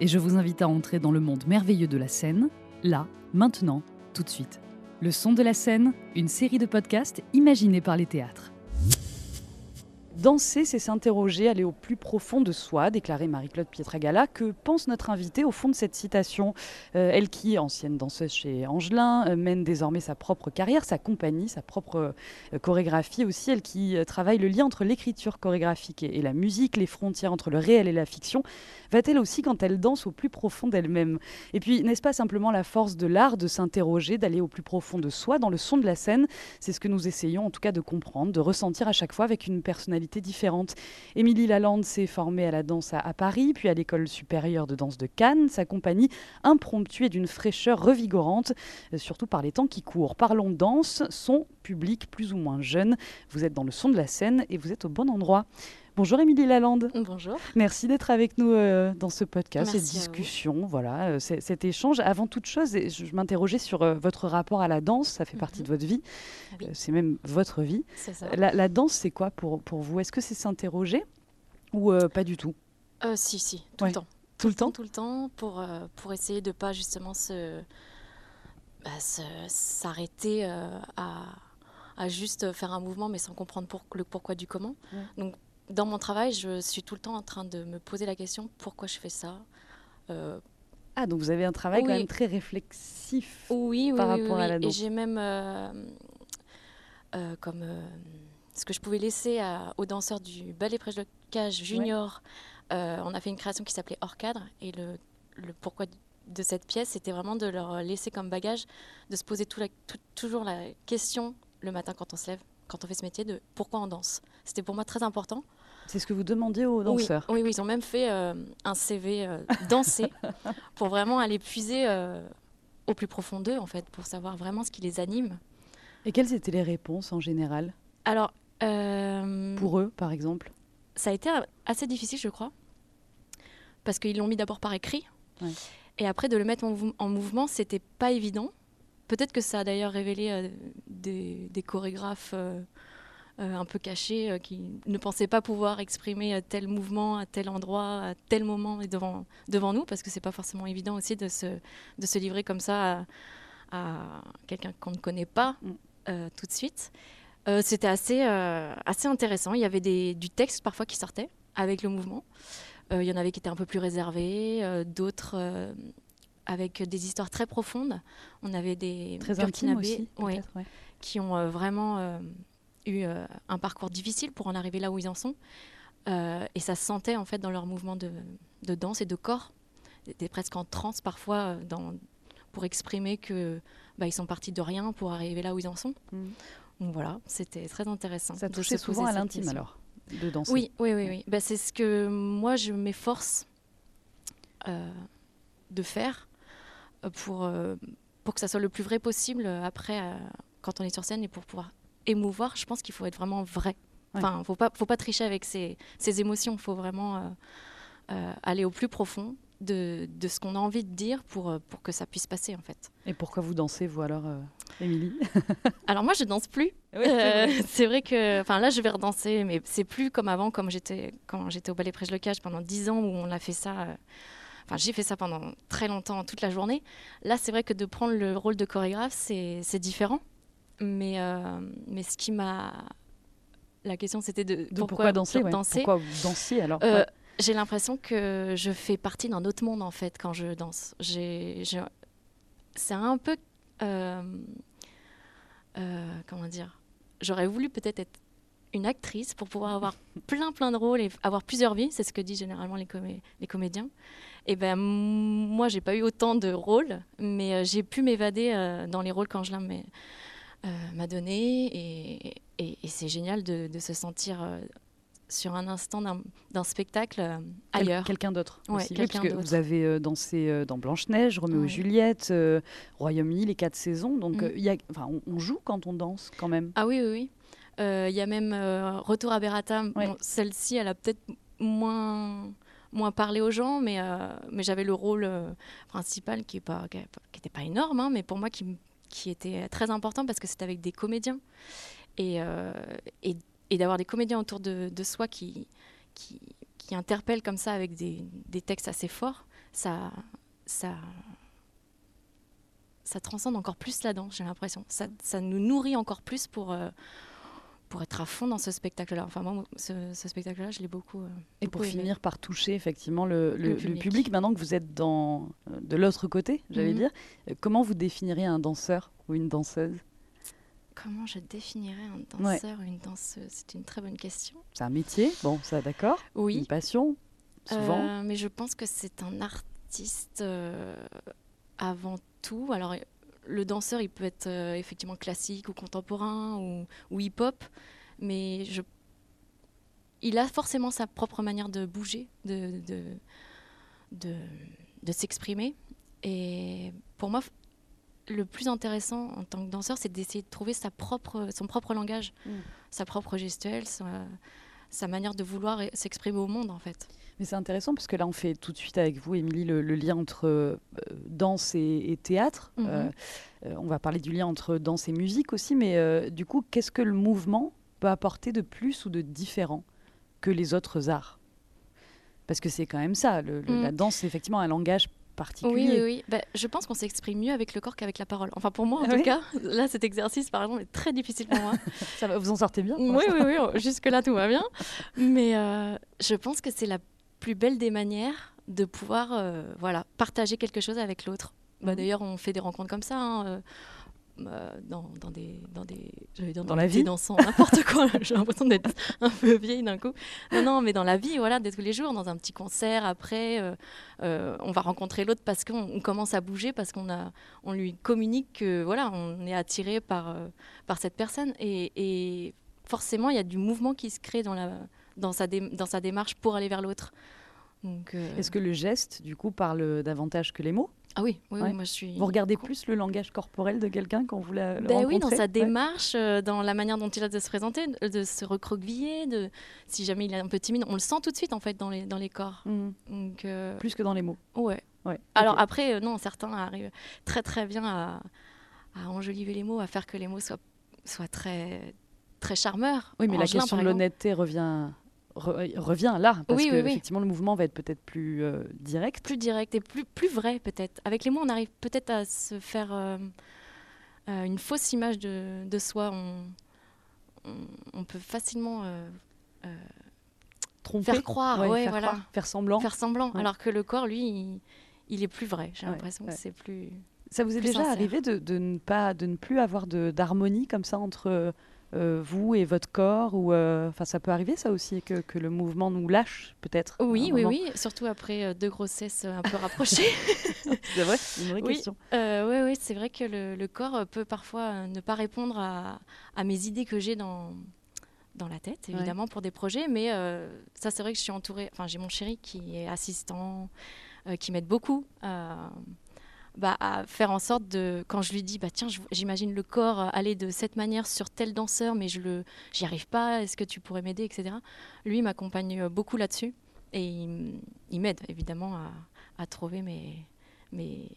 et je vous invite à entrer dans le monde merveilleux de la scène, là, maintenant, tout de suite. Le son de la scène, une série de podcasts imaginés par les théâtres. Danser, c'est s'interroger, aller au plus profond de soi, déclarait Marie-Claude Pietragala. Que pense notre invitée au fond de cette citation euh, Elle qui, ancienne danseuse chez Angelin, euh, mène désormais sa propre carrière, sa compagnie, sa propre euh, chorégraphie aussi. Elle qui travaille le lien entre l'écriture chorégraphique et, la musique, les frontières entre le réel et la fiction. Va-t-elle aussi, quand elle danse, au plus profond d'elle-même? Et puis, n'est-ce pas simplement la force de l'art de s'interroger, d'aller au plus profond de soi dans le son de la scène? C'est ce que nous essayons en tout cas de comprendre, de ressentir à chaque fois avec une personnalité différentes. Émilie Lalande s'est formée à la danse à, Paris, puis à l'école supérieure de danse de Cannes. Sa compagnie impromptue et d'une fraîcheur revigorante, euh, surtout par les temps qui courent. Parlons danse, son public plus ou moins jeune. Vous êtes dans le son de la scène et vous êtes au bon endroit. Bonjour Émilie Lalande. Bonjour. Merci d'être avec nous euh, dans ce podcast, cette discussion, voilà, euh, cet échange. Avant toute chose, je, m'interrogeais sur euh, votre rapport à la danse, ça fait mhm. partie de votre vie, c'est même votre vie. Ça. La, danse, c'est quoi pour, pour vous? Est-ce que c'est s'interroger ou pas du tout? Si, si, tout le temps. Tout le temps? Tout le temps, pour, pour essayer de pas justement se, bah, s'arrêter à, à juste faire un mouvement mais sans comprendre pour, le pourquoi du comment. Donc dans mon travail, je suis tout le temps en train de me poser la question pourquoi je fais ça. Euh, ah, donc vous avez un travail quand même très réflexif oui, par rapport à la danse. Et j'ai même, euh, euh, comme ce que je pouvais laisser aux danseurs du ballet Cage junior, on a fait une création qui s'appelait Hors cadre. Et le, le pourquoi de cette pièce, c'était vraiment de leur laisser comme bagage, de se poser tout toujours la question le matin quand on se lève, quand on fait ce métier, de pourquoi on danse. C'était pour moi très important. C'est ce que vous demandiez aux danseurs Oui, oui, ils ont même fait euh, un CV euh, dansé pour vraiment aller puiser euh, au plus profond d'eux, en fait, pour savoir vraiment ce qui les anime. Et quelles étaient les réponses en général? Alors. pour eux, par exemple? Ça a été assez difficile, je crois, parce qu'ils l'ont mis d'abord par écrit. Et après, de le mettre en, en mouvement, c'était pas évident. Peut-être que ça a d'ailleurs révélé des, des, chorégraphes un peu cachés euh, qui ne pensaient pas pouvoir exprimer euh, tel mouvement à tel endroit, à tel moment et devant, devant nous, parce que c'est pas forcément évident aussi de se, de se livrer comme ça à, quelqu'un qu'on ne connaît pas mm. tout de suite. C'était assez, assez intéressant. Il y avait des, du texte parfois qui sortait avec le mouvement. il y en avait qui étaient un peu plus réservés, d'autres avec des histoires très profondes. On avait des très intimes aussi, qui ont vraiment eu euh, un parcours difficile pour en arriver là où ils en sont. Euh, et ça se sentait en fait dans leur mouvement de, de danse et de corps. Ils presque en transe parfois euh, dans, pour exprimer que bah, ils sont partis de rien pour arriver là où ils en sont. Mm. Donc voilà, c'était très intéressant. Ça touchait souvent à l'intime alors de danser. Oui, oui, oui. oui. Bah, c'est ce que moi je m'efforce de faire pour, pour que ça soit le plus vrai possible après quand on est sur scène et pour pouvoir émouvoir, je pense qu'il faut être vraiment vrai. Enfin, faut pas, faut pas tricher avec ses, émotions. Il faut vraiment euh, euh, aller au plus profond de, de ce qu'on a envie de dire pour, euh, pour que ça puisse passer, en fait. Et pourquoi vous dansez, vous alors, Émilie Alors moi, je danse plus. c'est vrai. que, enfin là, je vais redanser, mais c'est plus comme avant, comme j'étais quand j'étais au ballet Prêche le Cage pendant 10 ans où on a fait ça. Enfin, j'ai fait ça pendant très longtemps, toute la journée. Là, c'est vrai que de prendre le rôle de chorégraphe, c'est différent. Mais, euh, mais ce qui m'a. La question, c'était de, pourquoi, danser, Pourquoi vous dansiez alors euh, J'ai l'impression que je fais partie d'un autre monde en fait quand je danse. C'est un peu. Euh, comment dire j'aurais voulu peut-être être une actrice pour pouvoir avoir plein plein de rôles et avoir plusieurs vies, c'est ce que disent généralement les, les comédiens. Et ben moi j'ai pas eu autant de rôles, mais j'ai pu m'évader euh, dans les rôles quand je m'a donné et, et, c'est génial de, de, se sentir sur un instant d'un spectacle ailleurs. quelqu'un d'autre aussi. parce que vous avez dansé dans Blanche-Neige, Roméo et Juliette, Royaume-Uni, les quatre saisons. Donc mm. y a, enfin, on, joue quand on danse quand même. Ah oui, oui, oui. Il y a même Retour à Beratam. Celle-ci, elle a peut-être moins moins parlé aux gens, mais, mais j'avais le rôle principal qui n'était pas, qui, pas énorme, hein, mais pour moi qui, qui était très important parce que c'était avec des comédiens. Et, et et d'avoir des comédiens autour de, soi qui, qui, qui, interpellent comme ça avec des, des textes assez forts, ça, ça, ça transcende encore plus la danse, j'ai l'impression. Ça, ça, nous nourrit encore plus pour, euh, pour être à fond dans ce spectacle-là. Enfin, moi, ce, spectacle-là, je l'ai beaucoup. Euh, et pour finir par toucher effectivement le, le, public. maintenant que vous êtes dans, euh, de l'autre côté, j'allais mhm. dire, comment vous définiriez un danseur ou une danseuse? Comment je définirais un danseur ou une danseuse? C'est une très bonne question. C'est un métier, bon, ça d'accord. Oui. Une passion, souvent. Euh, mais je pense que c'est un artiste euh, avant tout. Alors, le danseur, il peut être euh, effectivement classique ou contemporain ou, ou hip-hop, mais je... il a forcément sa propre manière de bouger, de, de, de, de s'exprimer. Et pour moi, le plus intéressant en tant que danseur, c'est d'essayer de trouver sa propre, son propre langage, mm. sa propre gestuelle, sa, manière de vouloir s'exprimer au monde, en fait. Mais c'est intéressant parce que là, on fait tout de suite avec vous, Émilie, le, lien entre euh, danse et, théâtre. Mm-hmm. Euh, euh, on va parler du lien entre danse et musique aussi, mais du coup, qu'est-ce que le mouvement peut apporter de plus ou de différent que les autres arts? Parce que c'est quand même ça, mm. la danse, c'est effectivement un langage oui, oui, oui. Bah, je pense qu'on s'exprime mieux avec le corps qu'avec la parole. Enfin, pour moi, en tout cas, là, cet exercice, par exemple, est très difficile pour moi. Ça va, vous en sortez bien Oui, oui, oui. Jusque-là, tout va bien. Mais euh, je pense que c'est la plus belle des manières de pouvoir euh, voilà, partager quelque chose avec l'autre. Bah, mhm. D'ailleurs, on fait des rencontres comme ça. Hein, euh, dans, dans, des dans des dire dans, la vie dansant n'importe quoi. J'ai l'impression d'être un peu vieille d'un coup. Non non mais dans la vie voilà de tous les jours dans un petit concert après euh, euh, on va rencontrer l'autre parce qu'on commence à bouger parce qu'on a on lui communique que voilà on est attiré par par cette personne. Et, et forcément il y a du mouvement qui se crée dans la dans sa dans sa démarche pour aller vers l'autre. Est-ce que le geste du coup parle davantage que les mots? Ah oui, oui, moi je suis. Vous regardez plus le langage corporel de quelqu'un quand vous la ben Oui, dans sa démarche, euh, dans la manière dont il a de se présenter, de se recroqueviller, de si jamais il est un peu timide, on le sent tout de suite en fait dans les dans les corps. Mmh. Donc, euh, Plus que dans les mots. Ouais. ouais. Alors après, euh, non, certains arrivent très très bien à, à enjoliver les mots, à faire que les mots soient soient très très charmeurs. Oui, mais la question de l'honnêteté revient revient là, parce que effectivement le mouvement va être peut-être plus euh, direct. Plus direct et plus, plus vrai peut-être. Avec les mots, on arrive peut-être à se faire euh, euh, une fausse image de, de soi. On, on, peut facilement Tromper, faire croire, faire, voilà. faire semblant. Faire semblant, alors que le corps, lui, il, est plus vrai. J'ai l'impression que c'est plus... Ça vous est déjà arrivé de, de, ne pas, de ne plus avoir d'harmonie comme ça entre euh, vous et votre corps ou euh, enfin ça peut arriver ça aussi que, que le mouvement nous lâche peut-être oui oui oui surtout après euh, deux grossesses un peu rapprochées c'est vrai une vraie oui. question oui oui c'est vrai que le, le, corps peut parfois ne pas répondre à, à mes idées que j'ai dans dans la tête évidemment pour des projets mais ça c'est vrai que je suis entourée enfin j'ai mon chéri qui est assistant qui m'aide beaucoup bah, à faire en sorte de, quand je lui dis, bah, tiens, j'imagine le corps aller de cette manière sur tel danseur, mais je le, j'y arrive pas, est-ce que tu pourrais m'aider, etc. Lui m'accompagne beaucoup là-dessus et il, m'aide évidemment à, à, trouver mes, mes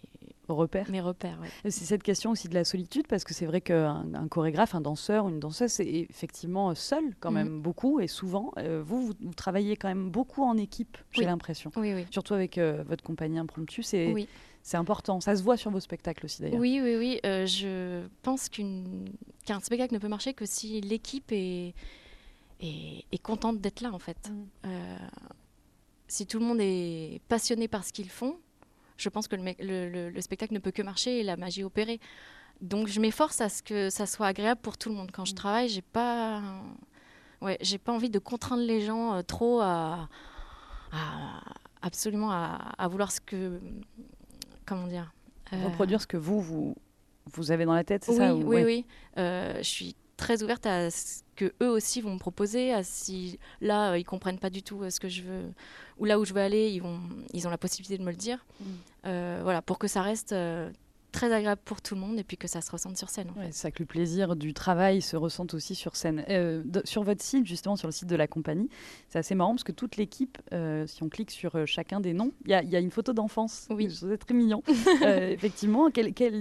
repères. Mes repères C'est cette question aussi de la solitude, parce que c'est vrai qu'un un chorégraphe, un danseur, une danseuse, c'est effectivement seul quand mhm. même beaucoup et souvent. Euh, vous, vous, travaillez quand même beaucoup en équipe, j'ai l'impression. Oui, oui. Surtout avec euh, votre compagnie Impromptu. C'est oui. C'est important. Ça se voit sur vos spectacles aussi, d'ailleurs. Oui, oui, oui. Euh, je pense qu'un spectacle ne peut marcher que si l'équipe est, est, contente d'être là, en fait. Mm. Euh, si tout le monde est passionné par ce qu'ils font, je pense que le, le, spectacle ne peut que marcher et la magie opérer. donc je m'efforce à ce que ça soit agréable pour tout le monde. Quand je mm. travaille, j'ai pas, ouais, j'ai pas envie de contraindre les gens euh, trop à, absolument à, vouloir ce que, comment dire, euh, reproduire ce que vous vous vous avez dans la tête, c'est oui, ça Oui, oui. Euh, je suis très ouverte à ce que eux aussi vont me proposer, à si là ils comprennent pas du tout ce que je veux ou là où je veux aller, ils vont, ils ont la possibilité de me le dire. Mm. voilà, pour que ça reste très agréable pour tout le monde et puis que ça se ressente sur scène. C'est ça que le plaisir du travail se ressent aussi sur scène. Euh, sur votre site, justement, sur le site de la compagnie, c'est assez marrant parce que toute l'équipe, euh, si on clique sur euh, chacun des noms, il y, a une photo d'enfance. Oui. C'est très mignon. effectivement,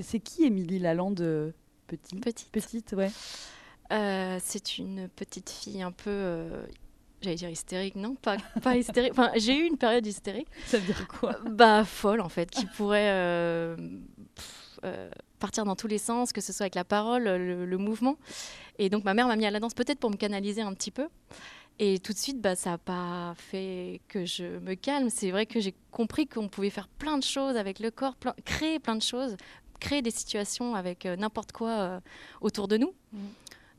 c'est qui Émilie Lalande petite? Petite. Petite, ouais. c'est une petite fille un peu j'allais dire hystérique, non, pas, pas hystérique. Enfin, j'ai eu une période hystérique. Ça veut dire quoi? Bah, folle en fait, qui pourrait euh, partir dans tous les sens, que ce soit avec la parole, le, mouvement. Et donc ma mère m'a mis à la danse peut-être pour me canaliser un petit peu. Et tout de suite, bah, ça n'a pas fait que je me calme. C'est vrai que j'ai compris qu'on pouvait faire plein de choses avec le corps, créer plein de choses, créer des situations avec euh, n'importe quoi euh, autour de nous. Mmh.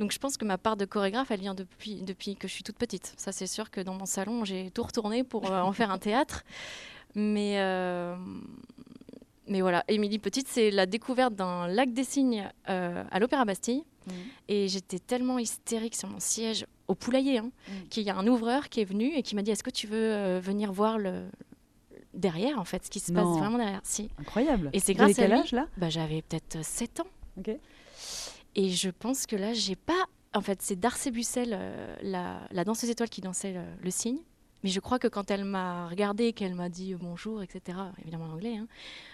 Donc je pense que ma part de chorégraphe, elle vient depuis, depuis que je suis toute petite. Ça, c'est sûr que dans mon salon, j'ai tout retourné pour en faire un théâtre. Mais, mais voilà, Émilie Petite, c'est la découverte d'un lac des cygnes euh, à l'Opéra Bastille. Mmh. Et j'étais tellement hystérique sur mon siège au poulailler hein, mmh. qu'il y a un ouvreur qui est venu et qui m'a dit Est-ce que tu veux euh, venir voir le, derrière, en fait, ce qui se passe vraiment derrière? Si. Incroyable. Et c'est grâce à quel âge là? Bah, J'avais peut-être 7 euh, ans. Et je pense que là, j'ai pas. En fait, c'est Darcey Bussel, la, la, danseuse étoile qui dansait le, le cygne. Mais je crois que quand elle m'a regardé, qu'elle m'a dit bonjour, etc., évidemment en anglais, hein,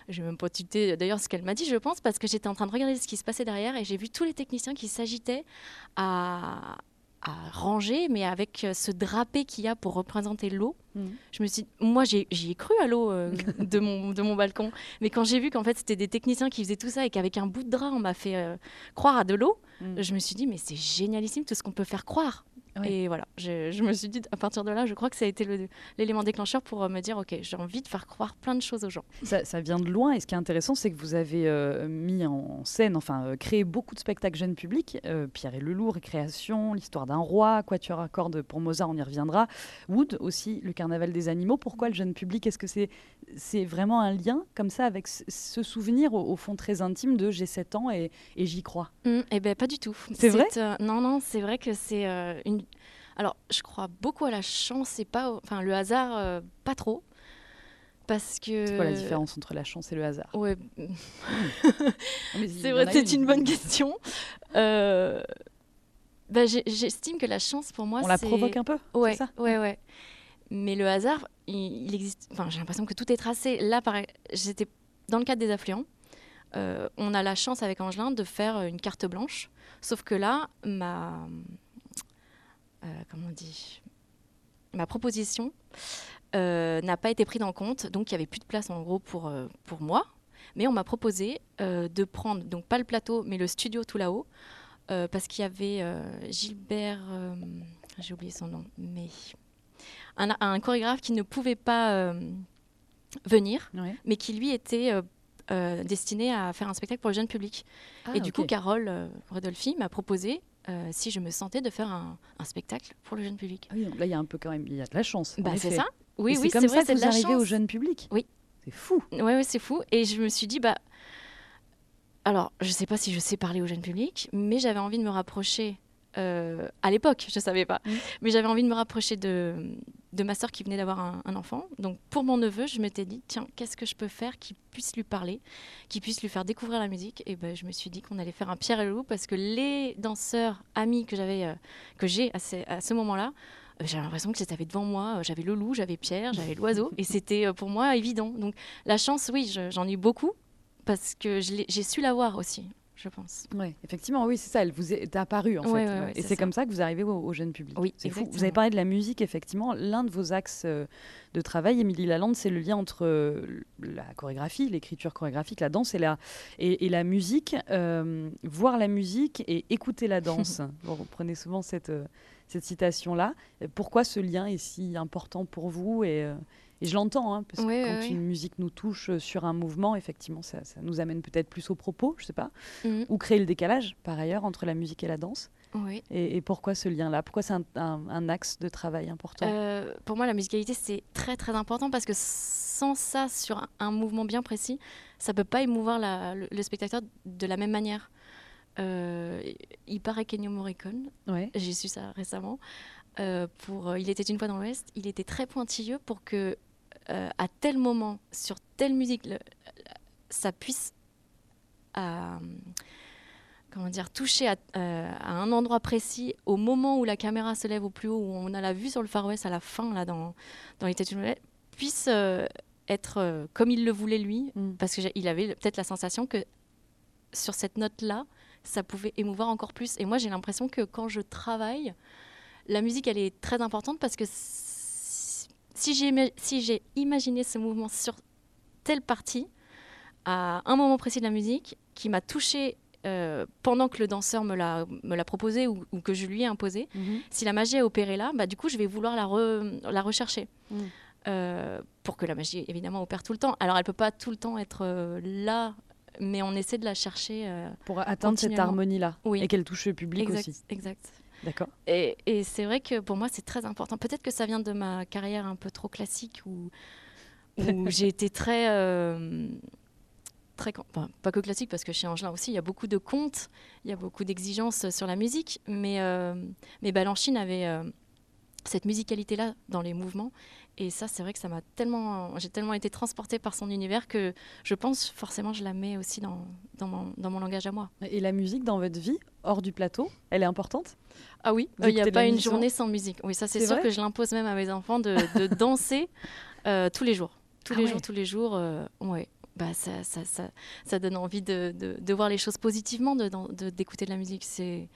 je vais même pas tilter d'ailleurs ce qu'elle m'a dit, je pense, parce que j'étais en train de regarder ce qui se passait derrière et j'ai vu tous les techniciens qui s'agitaient à, ranger, mais avec ce drapé qu'il y a pour représenter l'eau. Mmh. Je me suis, moi, j'y ai, cru à l'eau euh, de, mon, de mon balcon, mais quand j'ai vu qu'en fait c'était des techniciens qui faisaient tout ça et qu'avec un bout de drap on m'a fait euh, croire à de l'eau, mmh. je me suis dit mais c'est génialissime tout ce qu'on peut faire croire. Et voilà, je, me suis dit, à partir de là, je crois que ça a été l'élément déclencheur pour euh, me dire, OK, j'ai envie de faire croire plein de choses aux gens. Ça, vient de loin, et ce qui est intéressant, c'est que vous avez euh, mis en scène, enfin, euh, créé beaucoup de spectacles jeunes publics. Pierre et Leloup, Récréation, L'histoire d'un roi, Quatuor à cordes pour Mozart, on y reviendra. Wood aussi, Le carnaval des animaux. Pourquoi le jeune public Est-ce que c'est c'est vraiment un lien comme ça avec ce souvenir au, fond très intime de j'ai 7 ans et, j'y crois? Mmh, Eh bien, pas du tout. C'est vrai? Non, non, c'est vrai que c'est une alors, je crois beaucoup à la chance et pas, enfin, le hasard, euh, pas trop. Parce que. C'est quoi la différence entre la chance et le hasard? Ouais. c'est vrai, c'est une bonne question. Euh, bah, j'estime que la chance, pour moi, On la provoque un peu Ouais, ça? ouais, ouais. Mais le hasard, il, existe. Enfin, j'ai l'impression que tout est tracé. Là, j'étais dans le cadre des affluents. Euh, on a la chance avec Angelin de faire une carte blanche. Sauf que là, ma, euh, comment on dit, ma proposition euh, n'a pas été prise en compte, donc il n'y avait plus de place en gros pour, euh, pour moi. Mais on m'a proposé de prendre, donc pas le plateau, mais le studio tout là-haut, parce qu'il y avait Gilbert, j'ai oublié son nom, mais un, chorégraphe qui ne pouvait pas venir, mais qui lui était destiné à faire un spectacle pour le jeune public. Ah, et du coup, Carole Rodolphi m'a proposé euh, si je me sentais de faire un, spectacle pour le jeune public. Ah oui, là, il y a un peu quand même, il y a de la chance. Bah, c'est ça. Oui, oui, c'est comme ça que vous arrivez au jeune public. Oui. C'est fou. Oui, oui, c'est fou. Et je me suis dit, bah, alors, je ne sais pas si je sais parler au jeune public, mais j'avais envie de me rapprocher euh, à l'époque, je ne savais pas. Mm. Mais j'avais envie de me rapprocher de, de ma sœur qui venait d'avoir un, enfant. Donc pour mon neveu, je m'étais dit, tiens, qu'est-ce que je peux faire qui puisse lui parler, qui puisse lui faire découvrir la musique? Et ben, je me suis dit qu'on allait faire un Pierre et le loup parce que les danseurs amis que j'avais, euh, que j'ai à, à ce moment-là, euh, j'avais l'impression que j'étais devant moi. J'avais le loup, j'avais Pierre, j'avais l'oiseau. et c'était pour moi évident. Donc la chance, oui, j'en ai eu beaucoup parce que j'ai su l'avoir aussi je pense. Oui, effectivement, oui, c'est ça. Elle vous est apparue en fait. et c'est comme ça que vous arrivez au, jeune public. Oui, c'est fou. Vous avez parlé de la musique, effectivement. L'un de vos axes euh, de travail, Émilie Lalande, c'est le lien entre euh, la chorégraphie, l'écriture chorégraphique, la danse et la, et, la musique. Euh, voir la musique et écouter la danse. vous prenez souvent cette, cette citation-là. Pourquoi ce lien est si important pour vous et, Et je l'entends, hein, parce que quand une musique nous touche euh, sur un mouvement, effectivement, ça, nous amène peut-être plus au propos, je sais pas, mhm. ou créer le décalage, par ailleurs, entre la musique et la danse. Oui. Et, pourquoi ce lien-là? Pourquoi c'est un, axe de travail important? Euh, Pour moi, la musicalité, c'est très très important parce que sans ça, sur un, mouvement bien précis, ça peut pas émouvoir le, spectateur de la même manière. Euh, il paraît qu'Ennio Morricone, ouais. j'ai su ça récemment, pour Il était une fois dans l'Ouest, il était très pointilleux pour que euh, à tel moment, sur telle musique, ça puisse euh, comment dire, toucher euh, à, un endroit précis au moment où la caméra se lève au plus haut, où on a la vue sur le Far West à la fin, là, dans, dans Les Têtes puisse être comme il le voulait lui, mm. parce qu'il avait peut-être la sensation que sur cette note-là, ça pouvait émouvoir encore plus. Et moi, j'ai l'impression que quand je travaille, la musique, elle est très importante parce que si j'ai si imaginé ce mouvement sur telle partie, à un moment précis de la musique, qui m'a touché euh, pendant que le danseur me l'a proposé ou, que je lui ai imposé, mhm. si la magie a opéré là, bah, du coup, je vais vouloir la, la rechercher. Mhm. Euh, pour que la magie, évidemment, opère tout le temps. Alors, elle peut pas tout le temps être euh, là, mais on essaie de la chercher. pour atteindre cette harmonie-là. Oui. Et qu'elle touche le public exact, aussi. Exact. D'accord. Et, et c'est vrai que pour moi, c'est très important. Peut-être que ça vient de ma carrière un peu trop classique où, où j'ai été très. Euh, très pas que classique, parce que chez Angelin aussi, il y a beaucoup de contes, il y a beaucoup d'exigences sur la musique. Mais, euh, mais Balanchine avait. Euh, cette musicalité-là dans les mouvements. Et ça, c'est vrai que ça m'a tellement, j'ai tellement été transportée par son univers que je pense forcément je la mets aussi dans, dans, mon, dans mon langage à moi. Et la musique dans votre vie, hors du plateau, elle est importante? Ah oui, il n'y a pas une journée sans musique. Oui, ça c'est sûr que je l'impose même à mes enfants de, de danser euh, tous les jours. Tous ah les jours, tous les jours. Euh, ouais. Bah, ça, ça, ça, ça, donne envie de, de, de, voir les choses positivement, d'écouter de, de, la musique. C'est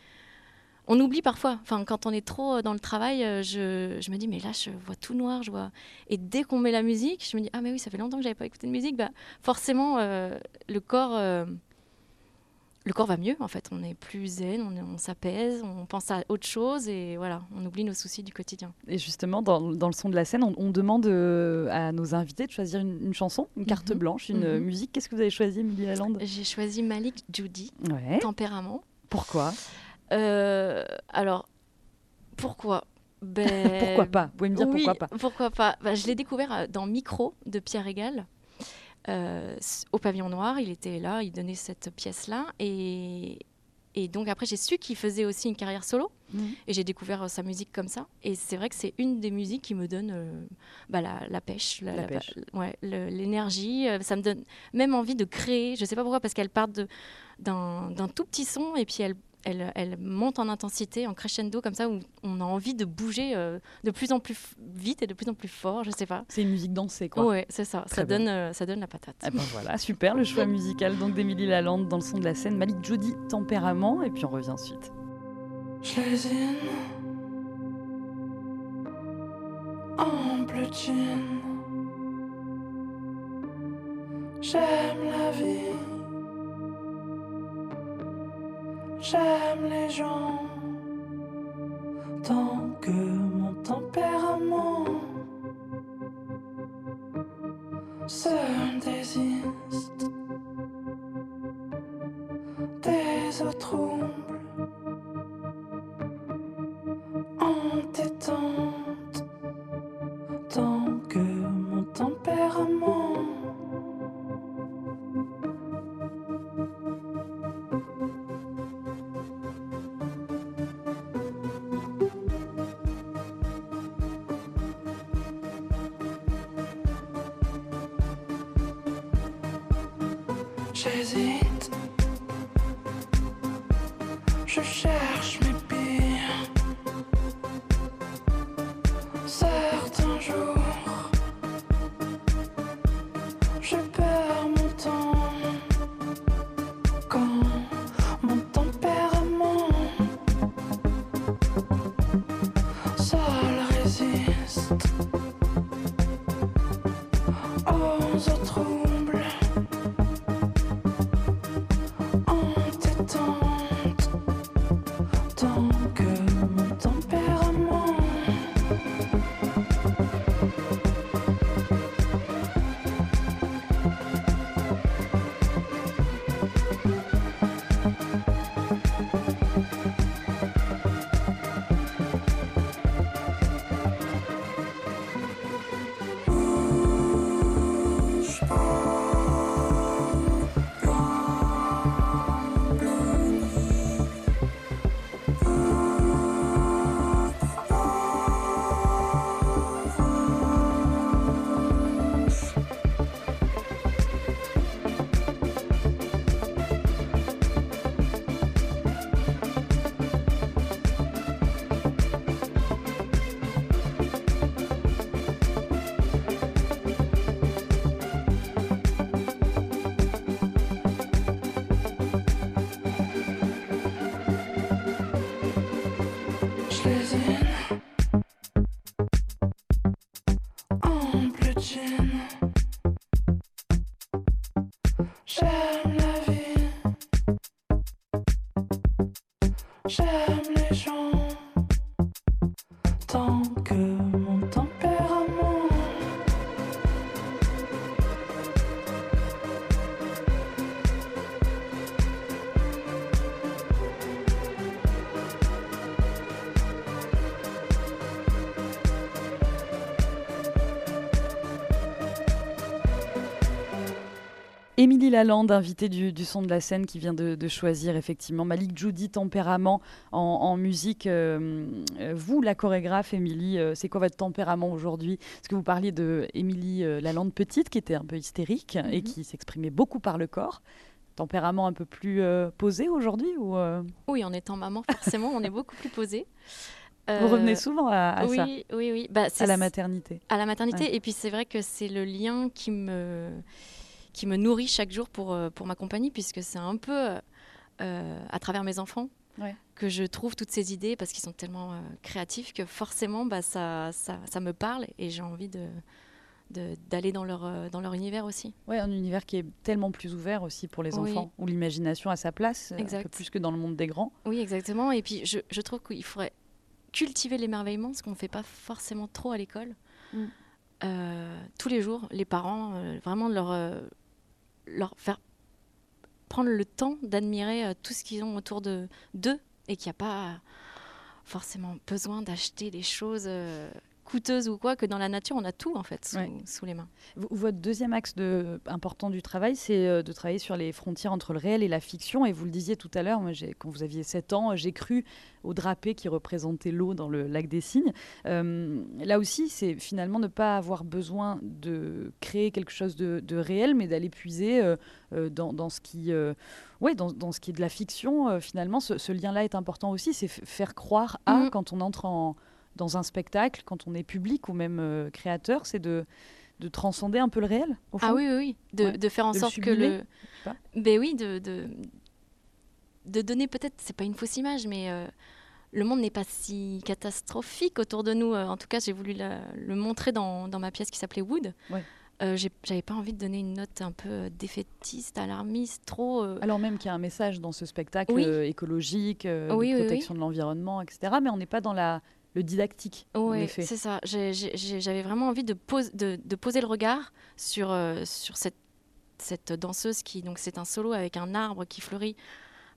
on oublie parfois. Enfin, quand on est trop euh, dans le travail, euh, je, me dis mais là je vois tout noir, je vois. Et dès qu'on met la musique, je me dis ah mais oui, ça fait longtemps que j'avais pas écouté de musique. Bah forcément euh, le corps, le corps va mieux en fait. On est plus zen, on, s'apaise, on pense à autre chose et voilà, on oublie nos soucis du quotidien. Et justement dans, le son de la scène, on, demande à nos invités de choisir une, chanson, une carte mhm. blanche, une mhm. musique. Qu'est-ce que vous avez choisi, Emilie Lalande? J'ai choisi Malik Judy, Tempérament. Pourquoi? Euh, alors, pourquoi? Ben, Pourquoi pas? Vous pouvez me dire pourquoi pas Pourquoi pas? Bah, Je l'ai découvert euh, dans Micro de Pierre Régal. Euh, au pavillon noir, il était là, il donnait cette pièce-là. Et, et donc après, j'ai su qu'il faisait aussi une carrière solo. Mhm. Et j'ai découvert sa musique comme ça. Et c'est vrai que c'est une des musiques qui me donne bah, la, pêche, l'énergie. ça me donne même envie de créer. Je ne sais pas pourquoi, parce qu'elle part d'un tout petit son et puis elle, elle, monte en intensité, en crescendo, comme ça, où on a envie de bouger euh, de plus en plus vite et de plus en plus fort, je sais pas. C'est une musique dansée, quoi. Oui, c'est ça. ça donne, euh, ça donne la patate. Eh ben voilà, super, le choix musical donc d'Emilie Lalande dans le son de la scène. Malik Jody, tempérament, et puis on revient ensuite. J'aime la vie. J'aime les gens tant que mon tempérament se désiste des autres J'hésite. Je cherche Lalande, invitée du, du son de la scène, qui vient de, de choisir effectivement Malik Judy, tempérament en, en musique. Euh, euh, vous, la chorégraphe, Émilie, euh, c'est quoi votre tempérament aujourd'hui? Parce que vous parliez de Émilie Lalande petite, qui était un peu hystérique et Mhm. qui s'exprimait beaucoup par le corps. Tempérament un peu plus posé aujourd'hui ou Oui, en étant maman, forcément, on est beaucoup plus posé. vous revenez souvent à, à oui, ça, oui, oui, Bah, c'est à la maternité à la maternité. Ouais. Et puis c'est vrai que c'est le lien qui me, qui me nourrit chaque jour pour, euh, pour ma compagnie, puisque c'est un peu euh, à travers mes enfants Ouais. que je trouve toutes ces idées, parce qu'ils sont tellement euh, créatifs que forcément bah, ça, ça, ça me parle et j'ai envie de d'aller dans leur, euh, dans leur univers aussi. Ouais, un univers qui est tellement plus ouvert aussi pour les Oui. enfants, où l'imagination a sa place, euh, un peu Exact. plus que dans le monde des grands. Oui, exactement. Et puis je, je trouve qu'il faudrait cultiver l'émerveillement, ce qu'on ne fait pas forcément trop à l'école. Mm. Euh, tous les jours, les parents, euh, vraiment leur, euh, leur faire prendre le temps d'admirer euh, tout ce qu'ils ont autour de d'eux et qu'il n'y a pas forcément besoin d'acheter des choses euh, coûteuses ou quoi, que dans la nature, on a tout en fait sous, Ouais. sous les mains. V- Votre deuxième axe de, important du travail, c'est euh, de travailler sur les frontières entre le réel et la fiction. Et vous le disiez tout à l'heure, quand vous aviez 7 ans, j'ai cru au drapé qui représentait l'eau dans le lac des Cygnes. Euh, là aussi, c'est finalement ne pas avoir besoin de créer quelque chose de, de réel, mais d'aller puiser euh, dans, dans ce qui... euh, Ouais, dans, dans ce qui est de la fiction, finalement, ce, ce lien-là est important aussi. C'est faire croire à, Mhm. quand on entre en- dans un spectacle, quand on est public ou même euh, créateur, c'est de, de transcender un peu le réel. Au fond. Ah oui, oui, oui. De, Ouais. de faire en De le sorte que le. Ben oui, de, de, de donner peut-être, c'est pas une fausse image, mais euh, le monde n'est pas si catastrophique autour de nous. Euh, En tout cas, j'ai voulu la- le montrer dans, dans ma pièce qui s'appelait Wood. Ouais. Euh, J'avais pas envie de donner une note un peu défaitiste, alarmiste, trop. euh, Alors même qu'il y a un message dans ce spectacle Oui. euh, écologique, Oui, de oui. protection de l'environnement, etc. Mais on n'est pas dans la, le didactique, c'est ça. J'avais vraiment envie de, pose- de, de poser le regard sur, euh, sur cette, cette danseuse qui, donc c'est un solo avec un arbre qui fleurit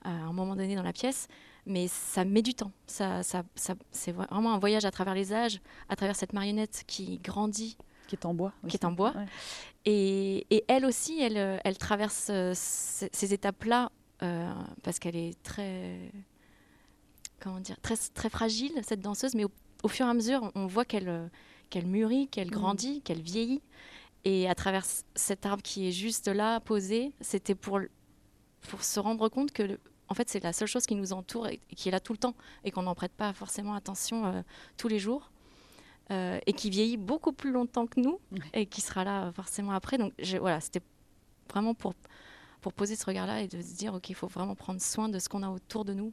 à un moment donné dans la pièce, mais ça met du temps. Ça, ça, ça- c'est vraiment un voyage à travers les âges, à travers cette marionnette qui grandit Qui est en bois. Qui est en bois. Ouais. et, et elle aussi, elle, euh, elle traverse euh, ces, ces étapes-là euh, parce qu'elle est très, comment dire, très, très fragile, cette danseuse, mais au, au fur et à mesure, on voit qu'elle euh, qu'elle mûrit, qu'elle Mhm. grandit, qu'elle vieillit. Et à travers cet arbre qui est juste là, posé, c'était pour, se rendre compte que, le- en fait, c'est la seule chose qui nous entoure et, et qui est là tout le temps et qu'on n'en prête pas forcément attention euh, tous les jours. euh, et qui vieillit beaucoup plus longtemps que nous et qui sera là forcément après. Donc voilà, c'était vraiment pour, pour poser ce regard-là et de se dire, OK, il faut vraiment prendre soin de ce qu'on a autour de nous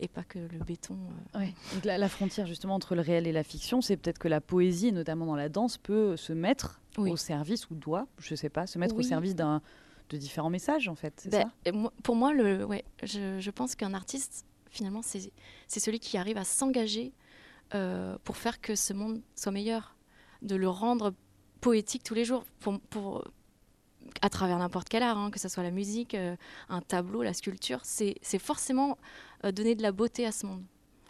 et pas que le béton. euh, Ouais. Donc la, la frontière justement entre le réel et la fiction, c'est peut-être que la poésie, notamment dans la danse, peut se mettre Oui. au service, ou doit, je sais pas, se mettre au service d'un de différents messages, en fait. Ben, ça? pour moi, le, ouais, je, je pense qu'un artiste, finalement, c'est c'est celui qui arrive à s'engager euh, pour faire que ce monde soit meilleur, de le rendre poétique tous les jours, pour, pour- à travers n'importe quel art, hein, que ce soit la musique, euh, un tableau, la sculpture, c'est forcément euh, donner de la beauté à ce monde.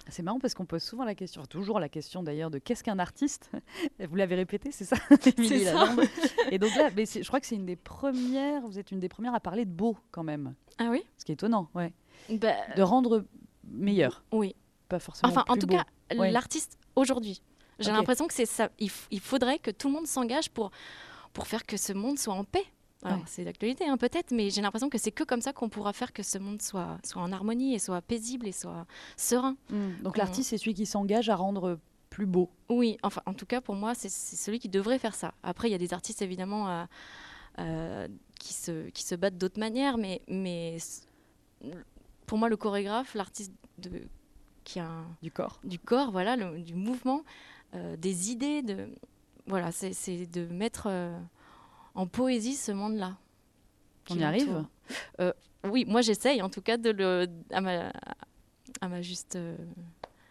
C'est marrant parce qu'on pose souvent la question, toujours la question d'ailleurs de qu'est-ce qu'un artiste? Vous l'avez répété, c'est ça ça. Et donc là, mais je crois que c'est une des premières, vous êtes une des premières à parler de beau quand même. Ah oui? Ce qui est étonnant, ouais. Ben, De rendre meilleur, Oui. pas forcément Enfin, en tout beau. cas, Ouais. l'artiste aujourd'hui. J'ai l'impression que c'est ça. Il, il faudrait que tout le monde s'engage pour, pour faire que ce monde soit en paix. Alors, Ouais. c'est d'actualité, hein, peut-être, mais j'ai l'impression que c'est que comme ça qu'on pourra faire que ce monde soit, soit en harmonie et soit paisible et soit serein. Mm. Donc l'artiste, c'est celui qui s'engage à rendre plus beau. Oui, enfin, en tout cas, pour moi, c'est celui qui devrait faire ça. Après, il y a des artistes, évidemment, euh, euh, qui, se, qui se battent d'autres manières, mais, mais pour moi, le chorégraphe, l'artiste de- qui a un, du corps. du corps, voilà, le- du mouvement, euh, des idées, de voilà, c'est de mettre en poésie ce monde-là. On y arrive. Euh, Oui, moi j'essaye en tout cas de le à ma, à ma juste euh,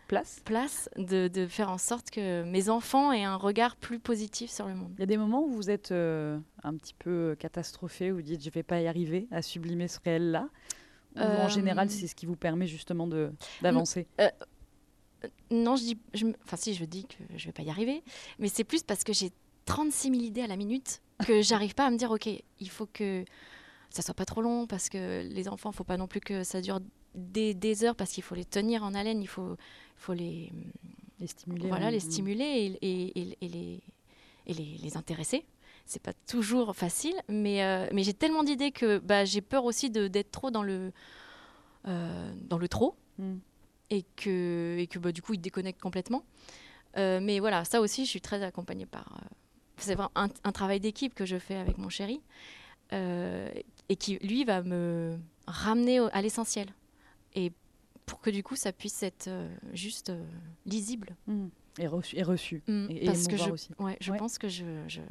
place place de, de, faire en sorte que mes enfants aient un regard plus positif sur le monde. Il y a des moments où vous êtes euh, un petit peu catastrophé, où vous dites je vais pas y arriver à sublimer ce réel-là Ou en général, c'est ce qui vous permet justement d'avancer Non, je dis, je, enfin si, je dis que je vais pas y arriver, mais c'est plus parce que j'ai 36 000 idées à la minute que j'arrive pas à me dire ok, il faut que ça soit pas trop long parce que les enfants, faut pas non plus que ça dure des, heures parce qu'il faut les tenir en haleine, il faut, faut les, les stimuler, voilà, les stimuler et, et, et, les, et les, les intéresser. C'est pas toujours facile, mais, euh, mais j'ai tellement d'idées que bah, j'ai peur aussi d'être trop dans le, euh, dans le trop mm. et que, et que bah, du coup ils déconnectent complètement. Euh, mais voilà, ça aussi, je suis très accompagnée par. C'est vraiment un, un travail d'équipe que je fais avec mon chéri et qui, lui, va me ramener à l'essentiel et pour que du coup ça puisse être euh, juste euh, lisible. Mmh. Et reçu. Et reçu. Mmh, et, parce que je, aussi. Ouais, je pense que je, je,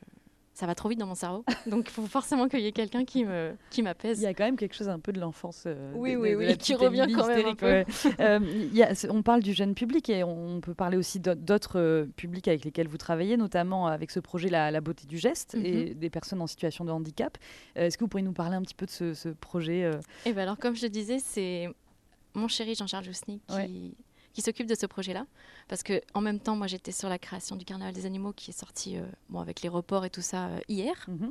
ça va trop vite dans mon cerveau. Donc il faut forcément qu'il y ait quelqu'un qui me qui m'apaise. Il y a quand même quelque chose un peu de l'enfance. Euh, oui, oui, oui, qui revient quand même un peu. y a, on parle du jeune public et on peut parler aussi d'autres publics avec lesquels vous travaillez, notamment avec ce projet La, la beauté du geste et mmh des personnes en situation de handicap. Est-ce que vous pourriez nous parler un petit peu de ce, ce projet Eh ben alors, comme je le disais, c'est mon chéri Jean-Charles Jousny qui, s'occupe de ce projet-là. Parce que en même temps, moi, j'étais sur la création du Carnaval des animaux qui est sorti, euh, bon, avec les reports et tout ça, euh, hier. Mhm.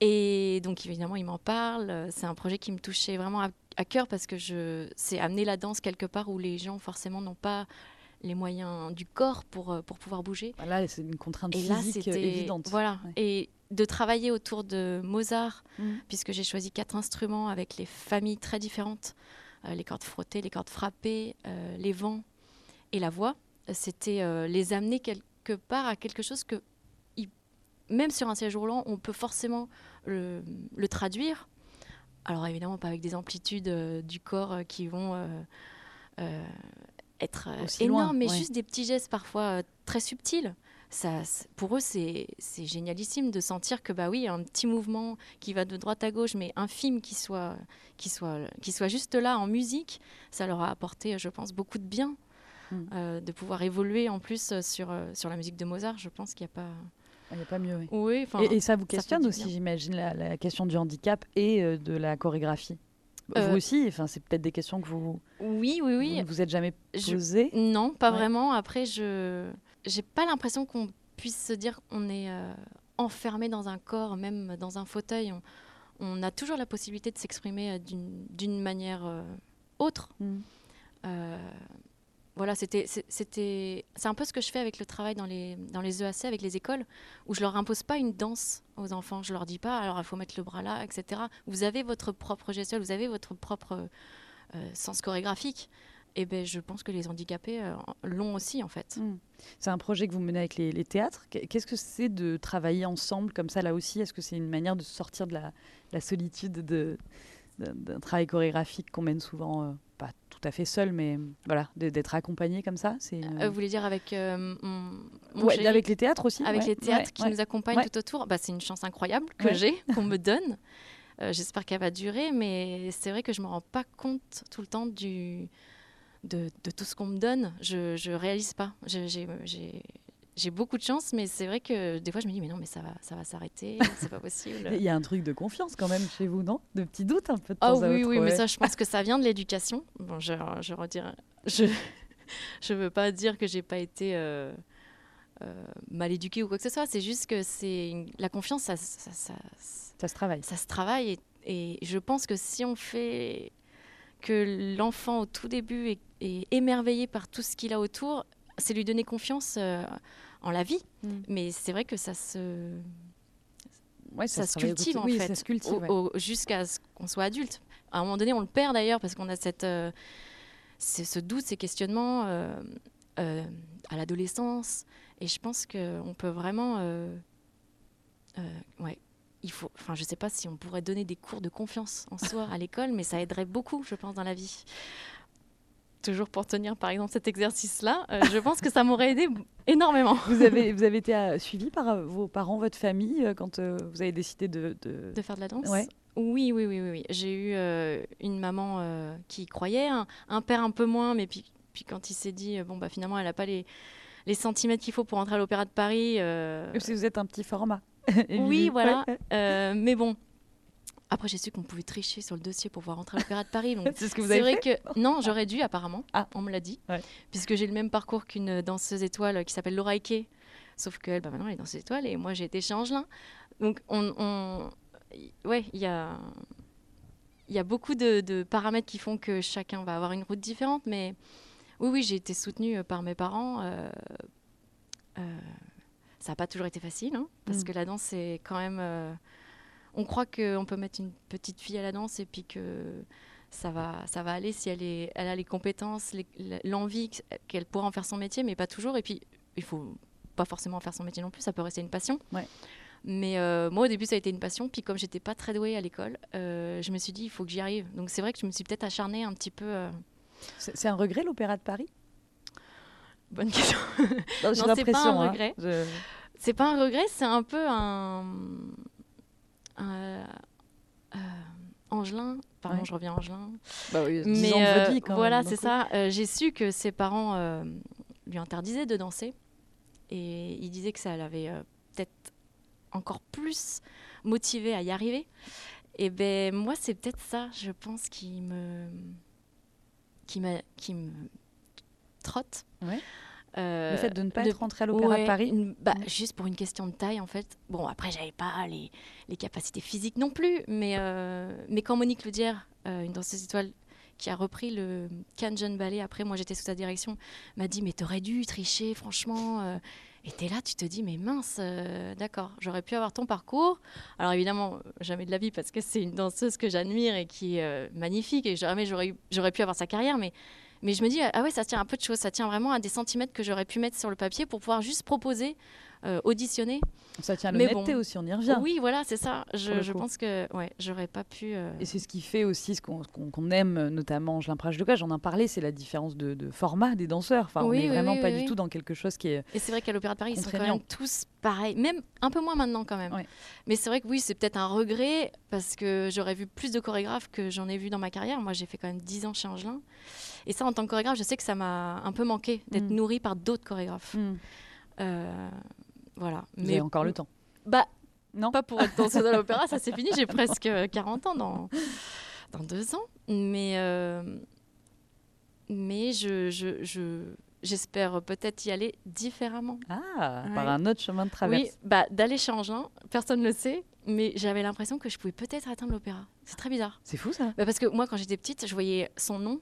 Et donc, évidemment, il m'en parle. C'est un projet qui me touchait vraiment à, cœur parce que je, c'est amener la danse quelque part où les gens, forcément, n'ont pas les moyens du corps pour, euh, pour pouvoir bouger. Là, c'est une contrainte physique évidente. Voilà. Et de travailler autour de Mozart, mhm. puisque j'ai choisi quatre instruments avec les familles très différentes. Euh, les cordes frottées, les cordes frappées, euh, les vents et la voix. C'était euh, les amener quelque part à quelque chose que, même sur un séjour long, on peut forcément le, traduire. Alors évidemment, pas avec des amplitudes du corps qui vont être énormes, mais juste des petits gestes parfois très subtils pour eux, c'est génialissime de sentir que, bah oui, un petit mouvement qui va de droite à gauche, mais infime, qui soit, qui soit, qui soit juste là en musique, ça leur a apporté, je pense, beaucoup de bien. Hmm. Euh, de pouvoir évoluer en plus sur, euh, sur la musique de Mozart, je pense qu'il n'y a pas. Il n'y a pas mieux, oui. oui et, ça vous questionne aussi, j'imagine, la, question du handicap et euh, de la chorégraphie? Vous aussi, enfin, c'est peut-être des questions que vous. Oui, oui, oui. Vous, vous êtes jamais posées? Non, pas vraiment. Après, je, j'ai pas l'impression qu'on puisse se dire qu'on est euh, enfermé dans un corps, même dans un fauteuil. On, a toujours la possibilité de s'exprimer euh, d'une manière euh, autre. Mm. voilà, c'était, c'était, c'est un peu ce que je fais avec le travail dans les, dans les EAC, avec les écoles, où je leur impose pas une danse aux enfants. Je leur dis pas, alors il faut mettre le bras là, etc. Vous avez votre propre gestuelle, vous avez votre propre sens chorégraphique eh ben, je pense que les handicapés euh, l'ont aussi en fait. Hmm. C'est un projet que vous menez avec les, théâtres. Qu'est-ce que c'est de travailler ensemble comme ça là aussi? Est-ce que c'est une manière de sortir de la, solitude d'un travail chorégraphique qu'on mène souvent, euh, pas tout à fait seul, mais voilà, d'être accompagné comme ça? C'est euh, Vous voulez dire avec mon, Avec les théâtres aussi Avec les théâtres qui nous accompagnent tout autour bah, C'est une chance incroyable que j'ai, qu'on me donne. J'espère qu'elle va durer, mais c'est vrai que je ne me rends pas compte tout le temps du, de, tout ce qu'on me donne, je, je réalise pas. J'ai beaucoup de chance, mais c'est vrai que des fois je me dis mais non mais ça va ça va s'arrêter, c'est pas possible. Il y a un truc de confiance quand même chez vous, non? De petits doutes un peu de temps oh, oui oui, mais ça je pense que ça vient de l'éducation. Bon je je redirais, je je veux pas dire que j'ai pas été euh, euh, mal éduquée ou quoi que ce soit. C'est juste que c'est la confiance ça ça, ça ça, se travaille. Ça se travaille et, et je pense que si on fait que l'enfant au tout début est, émerveillé par tout ce qu'il a autour, c'est lui donner confiance euh, en la vie. Mm. Mais c'est vrai que ça se, ça, se cultive en fait, jusqu'à ce qu'on soit adulte. À un moment donné, on le perd d'ailleurs parce qu'on a cette, euh, ce doute, ces questionnements euh, à l'adolescence. Et je pense qu'on peut vraiment ouais, il faut, enfin, je ne sais pas si on pourrait donner des cours de confiance en soi à l'école, mais ça aiderait beaucoup, je pense, dans la vie. Toujours pour tenir, par exemple, cet exercice-là, euh, je pense que ça m'aurait aidé énormément. Vous avez, vous avez été euh, suivi par euh, vos parents, votre famille, quand vous avez décidé de, de... faire de la danse Oui, oui, oui, oui. oui. J'ai eu une maman qui y croyait, un, père un peu moins, mais puis Puis quand il s'est dit, bon, bah finalement, elle n'a pas les, les centimètres qu'il faut pour entrer à l'Opéra de Paris. Si vous êtes un petit format. oui, voilà. mais bon, après, j'ai su qu'on pouvait tricher sur le dossier pour pouvoir rentrer à l'Opéra de Paris. c'est ce que vous avez vrai fait que non, j'aurais dû apparemment. Ah. On me l'a dit, puisque j'ai le même parcours qu'une danseuse étoile qui s'appelle Laura Ike. Sauf qu'elle, bah maintenant, elle est danseuse étoile et moi, j'ai été chez Angelin. Donc, on, on... ouais, il y a, il y a beaucoup de, paramètres qui font que chacun va avoir une route différente, mais oui, oui, j'ai été soutenue par mes parents. Euh, euh, ça n'a pas toujours été facile, hein, parce mm. que la danse, c'est quand même euh, on croit qu'on peut mettre une petite fille à la danse et puis que ça va, ça va aller si elle, est, elle a les compétences, l'envie qu'elle pourra en faire son métier, mais pas toujours. Et puis, il faut pas forcément en faire son métier non plus, ça peut rester une passion. Mais euh, moi, au début, ça a été une passion. Puis, comme j'étais pas très douée à l'école, euh, je me suis dit, il faut que j'y arrive. Donc, c'est vrai que je me suis peut-être acharnée un petit peu. Euh. C'est un regret, l'Opéra de Paris? Bonne question. non, c'est pas un hein. regret. C'est pas un regret, c'est un peu un Angelin, pardon, je reviens à Angelin. Bah oui, Mais euh, voilà, c'est ça. J'ai su que ses parents lui interdisaient de danser et il disait que ça l'avait peut-être encore plus motivé à y arriver. Et ben moi, c'est peut-être ça, je pense, qui me qui me qui me trotte. Ouais. Euh, le fait de ne pas être rentré à l'Opéra de Paris bah, Juste pour une question de taille, en fait. Bon, après, j'avais pas les, les, capacités physiques non plus, mais, euh, mais quand Monique Ledière, euh, une danseuse étoile qui a repris le Jeune Ballet, après, moi j'étais sous sa direction, m'a dit Mais t'aurais dû tricher, franchement. Et t'es là, tu te dis, mais mince, d'accord, j'aurais pu avoir ton parcours. Alors évidemment, jamais de la vie, parce que c'est une danseuse que j'admire et qui est magnifique, et jamais j'aurais pu avoir sa carrière, mais mais je me dis, ah ouais, ça tient un peu de choses. Ça tient vraiment à des centimètres que j'aurais pu mettre sur le papier pour pouvoir juste proposer, euh, auditionner. Ça tient à l'honnêteté aussi, on y revient. Oui, voilà, c'est ça. Je, je pense que ouais, j'aurais pas pu. Euh, Et c'est ce qui fait aussi ce qu'on aime, notamment Jean Prage de j'en ai parlé, c'est la différence de, format des danseurs. Enfin, on n'est vraiment pas du tout dans quelque chose qui est. Et c'est vrai qu'à l'Opéra de Paris, ils sont quand même tous pareils, même un peu moins maintenant quand même. Mais c'est vrai que oui, c'est peut-être un regret parce que j'aurais vu plus de chorégraphes que j'en ai vu dans ma carrière. Moi, j'ai fait quand même 10 ans chez Angelin. Et ça, en tant que chorégraphe, je sais que ça m'a un peu manqué d'être mm. nourrie par d'autres chorégraphes. Mm. Euh, voilà. Vous Mais avez encore le temps. Bah, non. Pas pour être danseuse à l'opéra, ça c'est fini. J'ai presque 40 ans dans, dans deux ans. Mais, euh, mais je, je, j'espère peut-être y aller différemment. Ah, par un autre chemin de traverse. Oui, bah, d'aller chez Angin, personne ne le sait, mais j'avais l'impression que je pouvais peut-être atteindre l'opéra. C'est très bizarre. C'est fou ça. Bah, parce que moi, quand j'étais petite, je voyais son nom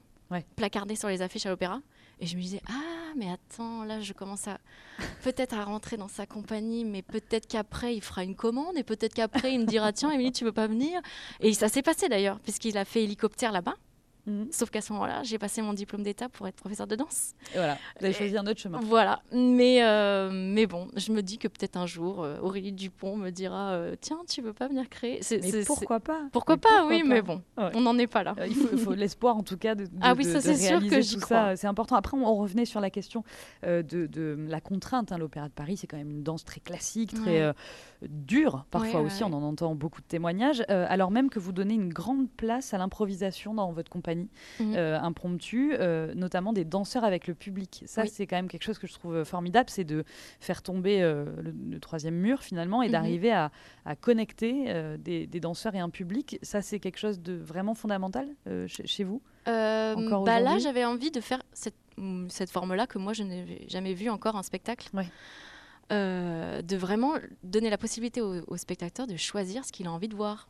placardé sur les affiches à l'opéra. Et je me disais, ah, mais attends, là, je commence à peut-être à rentrer dans sa compagnie, mais peut-être qu'après, il fera une commande, et peut-être qu'après, il me dira, tiens, Émilie, tu veux pas venir? Et ça s'est passé d'ailleurs, puisqu'il a fait hélicoptère là-bas. Mhm. Sauf qu'à ce moment-là, j'ai passé mon diplôme d'état pour être professeur de danse. Et voilà, vous avez choisi un autre chemin. Voilà, mais, euh, mais bon, je me dis que peut-être un jour, euh, Aurélie Dupont me dira euh, Tiens, tu veux pas venir créer? Mais pourquoi pas? Pourquoi pas, oui, mais bon, on n'en est pas là. il faut, l'espoir en tout cas de, ah oui, ça c'est sûr que j'y crois. C'est important. Après, on, revenait sur la question de, la contrainte. Hein. L'Opéra de Paris, c'est quand même une danse très classique, très dure parfois aussi. On en entend beaucoup de témoignages. alors même que vous donnez une grande place à l'improvisation dans votre compagnie. Mhm. Euh, impromptu, euh, notamment des danseurs avec le public. Ça, c'est quand même quelque chose que je trouve formidable, c'est de faire tomber euh, le, troisième mur finalement et mhm. d'arriver à, connecter des, danseurs et un public. Ça, c'est quelque chose de vraiment fondamental chez, vous encore bah Là, j'avais envie de faire cette, cette forme-là que moi, je n'ai jamais vu encore un spectacle. de vraiment donner la possibilité au, spectateur de choisir ce qu'il a envie de voir.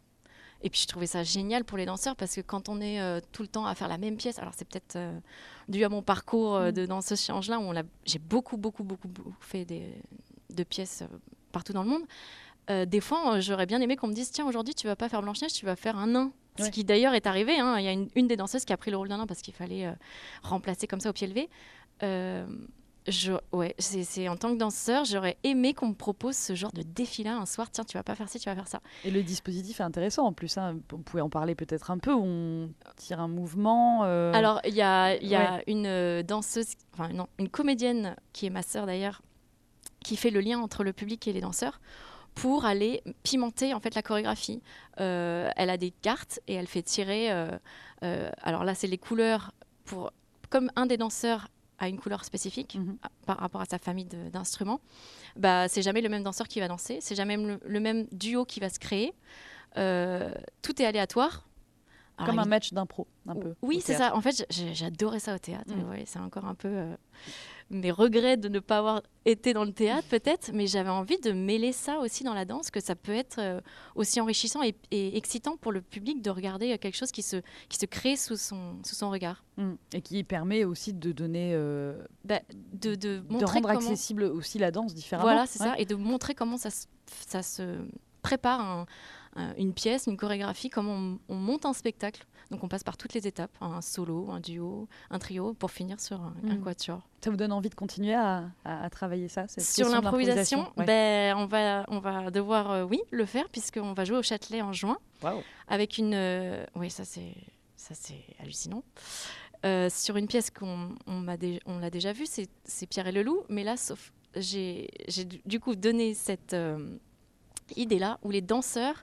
Et puis je trouvais ça génial pour les danseurs parce que quand on est euh, tout le temps à faire la même pièce, alors c'est peut-être euh, dû à mon parcours euh, mm. de danseuse chez Angelin où j'ai beaucoup, beaucoup, beaucoup, fait des, de pièces partout dans le monde. des fois, j'aurais bien aimé qu'on me dise tiens, aujourd'hui, tu vas pas faire Blanche-Neige, tu vas faire un nain. Ce qui d'ailleurs est arrivé. Hein. Il y a une, une, des danseuses qui a pris le rôle d'un nain parce qu'il fallait remplacer comme ça au pied levé je, ouais, c'est en tant que danseur, j'aurais aimé qu'on me propose ce genre de défi-là un soir. Tiens, tu vas pas faire ci, tu vas faire ça. Et le dispositif est intéressant en plus. Hein. On pouvait en parler peut-être un peu. On tire un mouvement. Euh, Alors, il y a, y a une euh, danseuse, enfin non, une comédienne qui est ma sœur d'ailleurs, qui fait le lien entre le public et les danseurs pour aller pimenter en fait la chorégraphie. Euh, elle a des cartes et elle fait tirer. alors là, c'est les couleurs pour comme un des danseurs a une couleur spécifique Mhm. à- par rapport à sa famille d'instruments, bah, c'est jamais le même danseur qui va danser, c'est jamais le, le même duo qui va se créer. Euh, tout est aléatoire. Alors, Comme un match d'impro, un peu. oui, c'est ça. En fait, j'adorais ça au théâtre. Mm. Ouais, c'est encore un peu euh, mes regrets de ne pas avoir été dans le théâtre, peut-être. Mais j'avais envie de mêler ça aussi dans la danse, que ça peut être euh, aussi enrichissant et, et excitant pour le public de regarder euh, quelque chose qui se, qui se crée sous son, sous son regard. Mm. Et qui permet aussi de donner, euh, Bah, de, de de montrer rendre comment... accessible aussi la danse différemment. Voilà, c'est Ouais. ça. Et de montrer comment ça se, ça se prépare un- une pièce, une chorégraphie, comment on, on monte un spectacle. Donc on passe par toutes les étapes, un solo, un duo, un trio, pour finir sur un, un Mm. quatuor. Ça vous donne envie de continuer à, à- à travailler ça cette Sur l'improvisation, ouais. ben, on, va, on va devoir, euh, oui, le faire, puisqu'on va jouer au Châtelet en juin, Waouh. avec une... euh, oui, ça c'est, ça c'est hallucinant. Euh, sur une pièce qu'on on l'a déjà vue, c'est, Pierre et le Loup, mais là, sauf, j'ai, j'ai du du coup donné cette euh, idée-là, où les danseurs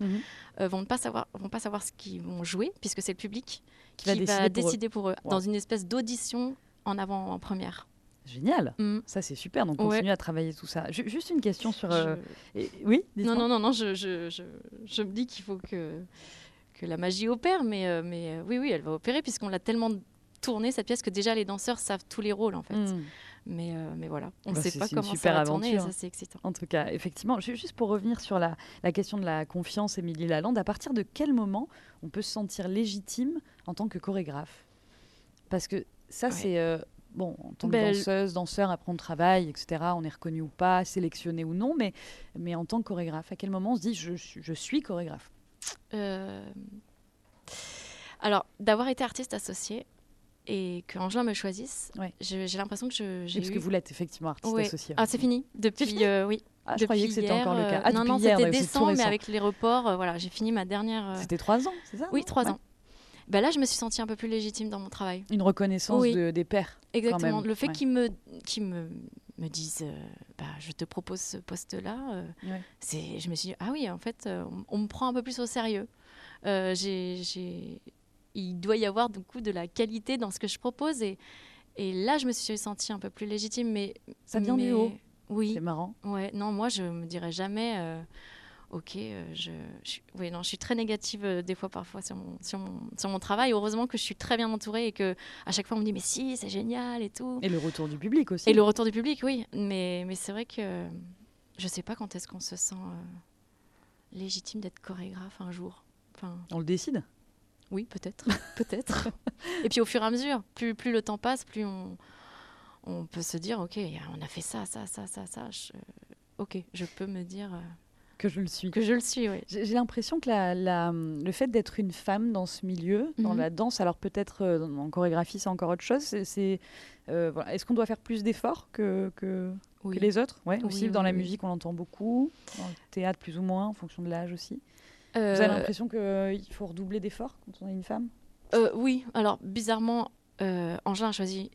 euh, vont ne pas savoir, vont pas savoir ce qu'ils vont jouer, puisque c'est le public Qui va décider pour eux. décider pour eux, Wow. dans une espèce d'audition en avant-première. Génial. Mm. Ça, c'est super. Donc, Ouais. continue à travailler tout ça. Ju- Juste une question sur. euh, Je- et- Oui. Non, non, non, non, je, je, je, me dis qu'il faut que, que la magie opère, mais, euh, mais oui, oui, elle va opérer, puisqu'on l'a tellement tournée, cette pièce, que déjà les danseurs savent tous les rôles, en fait. Mm. Mais, euh, mais voilà, on ne Bah, sait pas comment super ça va tourner, et aventure. ça, c'est excitant. En tout cas, effectivement, ju- juste pour revenir sur la, la question de la confiance, Émilie Lalande, à partir de quel moment on peut se sentir légitime en tant que chorégraphe? Parce que ça, Ouais. c'est. euh, bon, en tant que Ben, danseuse, danseur, après on travaille, etc., on est reconnu ou pas, sélectionné ou non, mais, mais en tant que chorégraphe, à quel moment on se dit je, suis- je suis chorégraphe? Euh, Alors, d'avoir été artiste associé et que Angelin me choisisse, Ouais. j'ai l'impression que je- j'ai Parce eu... que vous l'êtes effectivement artiste Ouais. associé. Ah, c'est fini Depuis, fini euh, oui. Ah, je croyais que Depuis c'était encore le cas. euh, Ah, non, depuis non, c'était décembre, mais avec les reports, euh, voilà, j'ai fini ma dernière... C'était trois ans, c'est ça Oui, trois Ouais. ans. Bah là, je me suis sentie un peu plus légitime dans mon travail. Une reconnaissance Oui. de- des pairs. Exactement. même, Le fait qu'ils me, qu'ils me, me disent, euh, bah, je te propose ce poste-là, c'est, je me suis dit, ah oui, en fait, on, on me prend un peu plus au sérieux. Euh, j'ai- Il doit y avoir du coup de la qualité dans ce que je propose. Et, et là, je me suis sentie un peu plus légitime. Mais, Ça vient du haut. Oui. C'est marrant. Ouais, non, moi, je me dirais jamais, euh, ok, euh, je, je suis- oui, non, je suis très négative euh, des fois, parfois, sur mon, sur, mon, sur mon travail. Heureusement que je suis très bien entourée et que à chaque fois, on me dit, mais si, c'est génial et tout. Et le retour du public aussi. Et le retour du public, oui. Mais, mais c'est vrai que je sais pas quand est-ce qu'on se sent légitime d'être chorégraphe un jour. Enfin, On le décide? Oui, peut-être, peut-être. Et puis au fur et à mesure, plus, plus le temps passe, plus on, on peut se dire, ok, on a fait ça, ça, ça, ça, ça. je- ok, je peux me dire euh, Que je le suis. que je le suis, oui. J'ai l'impression que la, la- le fait d'être une femme dans ce milieu, dans Mhm. la danse, alors peut-être euh, en chorégraphie c'est encore autre chose, c'est- euh, voilà. est-ce qu'on doit faire plus d'efforts que, que, Oui. que les autres? Ouais, Oui, aussi oui, Dans la musique on l'entend beaucoup, dans le théâtre plus ou moins, en fonction de l'âge aussi. Euh, Vous avez l'impression qu'il faut redoubler d'efforts quand on est une femme? Euh, oui, alors bizarrement, euh, Angelin a choisi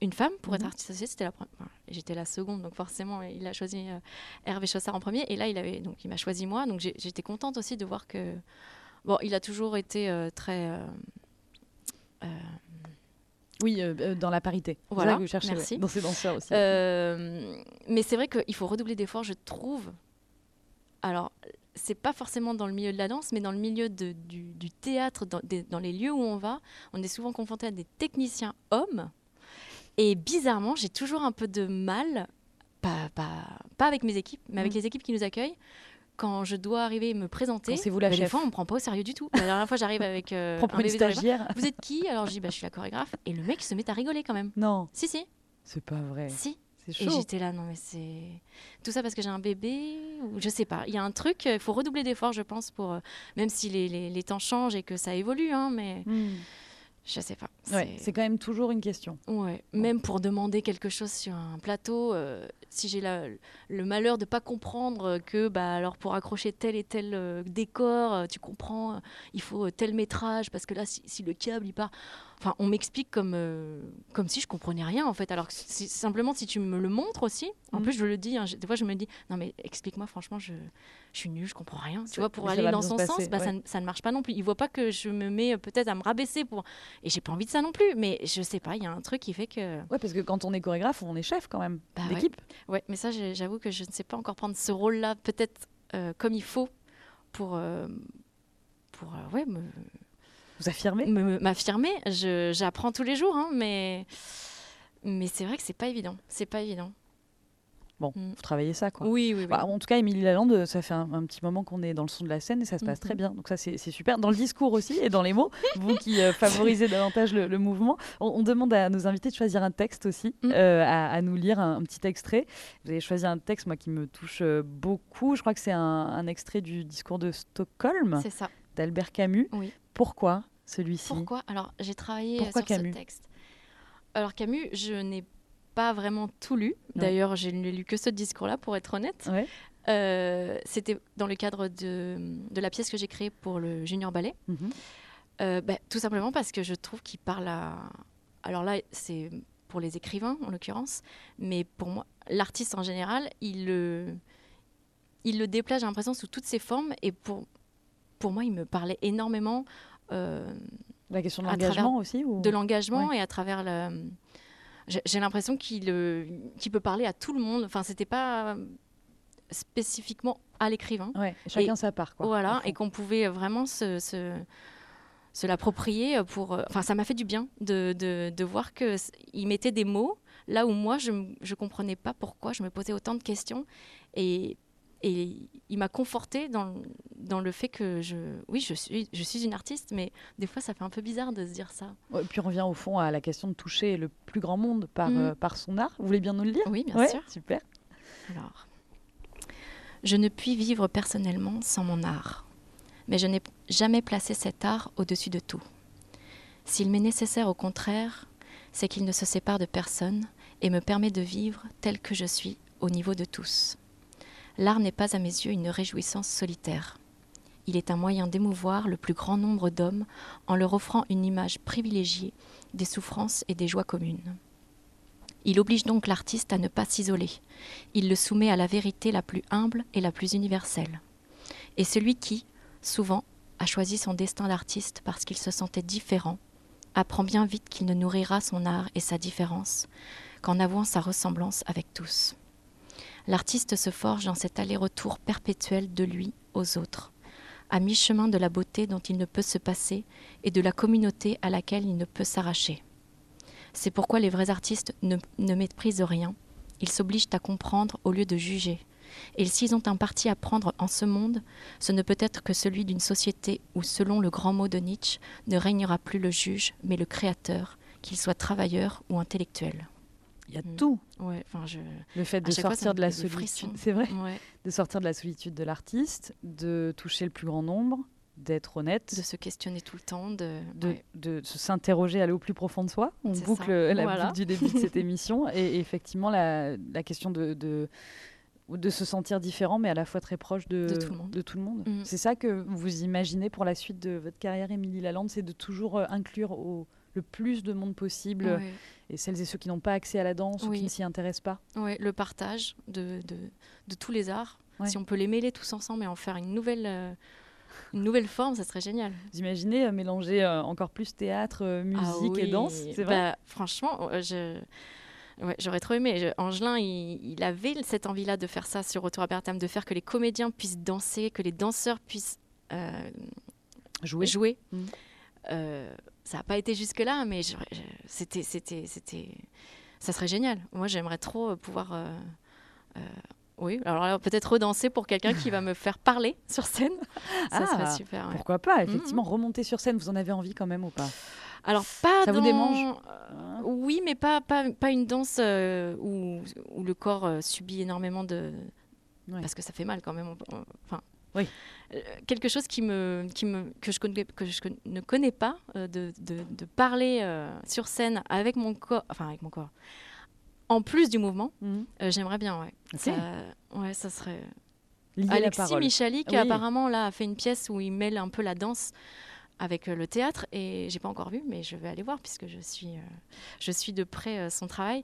une femme pour être Mhm. artiste associée. C'était la première. J'étais la seconde, donc forcément, il a choisi euh, Hervé Chossard en premier. Et là, il avait, donc il m'a choisi moi. Donc j'étais contente aussi de voir que, bon, il a toujours été euh, très. euh, euh, Oui, euh, euh, dans la parité. Voilà, que vous cherchez, ouais, merci. dans ces danseurs aussi. Euh, mais c'est vrai qu'il faut redoubler d'efforts, je trouve. Alors, c'est pas forcément dans le milieu de la danse, mais dans le milieu de- du, du théâtre, dans, des- dans les lieux où on va, on est souvent confronté à des techniciens hommes. Et bizarrement, j'ai toujours un peu de mal, pas, pas, pas avec mes équipes, mais avec Mhm. les équipes qui nous accueillent. Quand je dois arriver et me présenter, c'est vous la bah, des chef. fois on me prend pas au sérieux du tout. La dernière fois, j'arrive avec euh, un bébé stagiaire. Vous êtes qui? Alors je dis bah, je suis la chorégraphe et le mec se met à rigoler quand même. Non, Si si, c'est pas vrai. si. Et j'étais là, non mais c'est tout ça parce que j'ai un bébé ou je sais pas. Il y a un truc, il faut redoubler d'efforts, je pense, pour euh, même si les, les- les temps changent et que ça évolue, hein, mais Hmm. je sais pas. Ouais, c'est quand même toujours une question. Ouais, même pour demander quelque chose sur un plateau, euh, si j'ai le malheur de pas comprendre que bah alors pour accrocher tel et tel euh, décor, euh, tu comprends, euh, il faut tel métrage parce que là si, si le câble il part, Enfin, on m'explique comme, euh, comme si je comprenais rien en fait. Alors que simplement si tu me le montres aussi. En Mhm. plus, je le dis. hein, je- des fois, je me dis non mais explique-moi. Franchement, je, je suis nulle, je comprends rien. Tu vois, pour ça aller dans son se sens, bah, ça, ouais. ne- ça ne marche pas non plus. Il voit pas que je me mets peut-être à me rabaisser pour. Et j'ai pas envie de ça non plus. Mais je sais pas. Il y a un truc qui fait que. Ouais, parce que quand on est chorégraphe, on est chef quand même Bah d'équipe. Ouais, mais ça, j'avoue que je ne sais pas encore prendre ce rôle-là, peut-être euh, comme il faut pour. euh, pour euh, ouais, me, Vous me- m'affirmer. J'apprends tous les jours, hein, mais, mais c'est vrai que c'est pas évident. C'est pas évident. Bon, Mm. faut travailler ça quoi. Oui, oui, oui. Bah, en tout cas, Émilie Lalande, ça fait un, un petit moment qu'on est dans le son de la scène et ça se passe très bien. Donc ça, c'est super. Dans le discours aussi et dans les mots, vous qui euh, favorisez davantage le, le mouvement, on, on demande à nos invités de choisir un texte aussi, Mhm. euh, à, à nous lire un, un petit extrait. Vous avez choisi un texte, moi, qui me touche euh, beaucoup. Je crois que c'est un, un extrait du discours de Stockholm c'est ça. d'Albert Camus. Oui. Pourquoi celui-ci? Pourquoi? Alors, j'ai travaillé euh, Pourquoi sur Camus? ce texte. Alors, Camus, je n'ai pas vraiment tout lu. D'ailleurs, je n'ai lu que ce discours-là, pour être honnête. Ouais. Euh, C'était dans le cadre de, de la pièce que j'ai créée pour le Junior Ballet. Mhm. Euh, bah, tout simplement parce que je trouve qu'il parle à. Alors là, c'est pour les écrivains en l'occurrence, mais pour moi, l'artiste en général, il le, il le déploie, j'ai l'impression, sous toutes ses formes. Et pour, pour moi, il me parlait énormément euh, La question de l'engagement aussi ou... de l'engagement et à travers le. J'ai l'impression qu'il euh, qu'il peut parler à tout le monde. Enfin, c'était pas spécifiquement à l'écrivain. Ouais, chacun sa part. Quoi, Voilà, et qu'on pouvait vraiment se, se, se l'approprier pour. euh, Enfin, ça m'a fait du bien de, de, de voir que s- il mettait des mots là où moi je ne comprenais pas pourquoi je me posais autant de questions et et il m'a conforté dans, dans le fait que je oui je suis je suis une artiste mais des fois ça fait un peu bizarre de se dire ça Ouais, puis on revient au fond à la question de toucher le plus grand monde par, Mhm. euh, par son art. Vous voulez bien nous le lire oui bien Ouais, sûr Super. Alors, je ne puis vivre personnellement sans mon art, mais je n'ai jamais placé cet art au-dessus de tout. S'il m'est nécessaire au contraire, c'est qu'il ne se sépare de personne et me permet de vivre tel que je suis au niveau de tous. L'art n'est pas à mes yeux une réjouissance solitaire. Il est un moyen d'émouvoir le plus grand nombre d'hommes en leur offrant une image privilégiée des souffrances et des joies communes. Il oblige donc l'artiste à ne pas s'isoler, il le soumet à la vérité la plus humble et la plus universelle. Et celui qui, souvent, a choisi son destin d'artiste parce qu'il se sentait différent, apprend bien vite qu'il ne nourrira son art et sa différence qu'en avouant sa ressemblance avec tous. L'artiste se forge dans cet aller-retour perpétuel de lui aux autres, à mi-chemin de la beauté dont il ne peut se passer et de la communauté à laquelle il ne peut s'arracher. C'est pourquoi les vrais artistes ne, méprisent rien, ils s'obligent à comprendre au lieu de juger. Et s'ils ont un parti à prendre en ce monde, ce ne peut être que celui d'une société où, selon le grand mot de Nietzsche, ne régnera plus le juge, mais le créateur, qu'il soit travailleur ou intellectuel. Il y a Mm. tout. Ouais, enfin, je. Le fait de fois, sortir de la solitude, vrai, Ouais, de sortir de la solitude de l'artiste, de toucher le plus grand nombre, d'être honnête, de se questionner tout le temps, de. de, ouais. de se s'interroger, aller au plus profond de soi. On boucle ça. la Voilà. boucle du début de cette émission. Et, et effectivement, la, la question de, de, de se sentir différent, mais à la fois très proche de, De tout le monde. Mhm. C'est ça que vous imaginez pour la suite de votre carrière, Émilie Lalande, c'est de toujours euh, inclure au, le plus de monde possible Ouais. Et celles et ceux qui n'ont pas accès à la danse ou Oui. qui ne s'y intéressent pas. Ouais, le partage de, de, de tous les arts. Ouais. Si on peut les mêler tous ensemble et en faire une nouvelle, euh, une nouvelle forme, ça serait génial. Vous imaginez euh, mélanger euh, encore plus théâtre, euh, musique Ah et oui. danse C'est vrai? Bah, Franchement, je... ouais, j'aurais trop aimé. Je- Angelin, il, il avait cette envie-là de faire ça sur Retour à Bertham, de faire que les comédiens puissent danser, que les danseurs puissent euh, Jouer. jouer. Mhm. Euh, ça n'a pas été jusque-là, mais c'était, c'était, c'était, ça serait génial. Moi, j'aimerais trop euh, pouvoir, euh, euh, oui, alors, peut-être redanser pour quelqu'un qui va me faire parler sur scène. Ça Ah, serait super. ouais. Pourquoi pas Effectivement, remonter sur scène, vous en avez envie quand même ou pas? Alors pas Ça vous dans- démange? Euh, Hein Oui, mais pas, pas, pas une danse euh, où, où le corps euh, subit énormément de... Ouais. Parce que ça fait mal quand même. Enfin, Oui. Euh, quelque chose qui me, qui me, que, je connais, que je con- ne connais pas, euh, de, de, de parler euh, sur scène avec mon corps, enfin avec mon corps, en plus du mouvement, euh, j'aimerais bien, ouais. Ça, ouais, ça serait... Lier Alexis. Michali, qui Oui. apparemment là, a fait une pièce où il mêle un peu la danse avec le théâtre et j'ai pas encore vu, mais je vais aller voir puisque je suis, je suis de près son travail.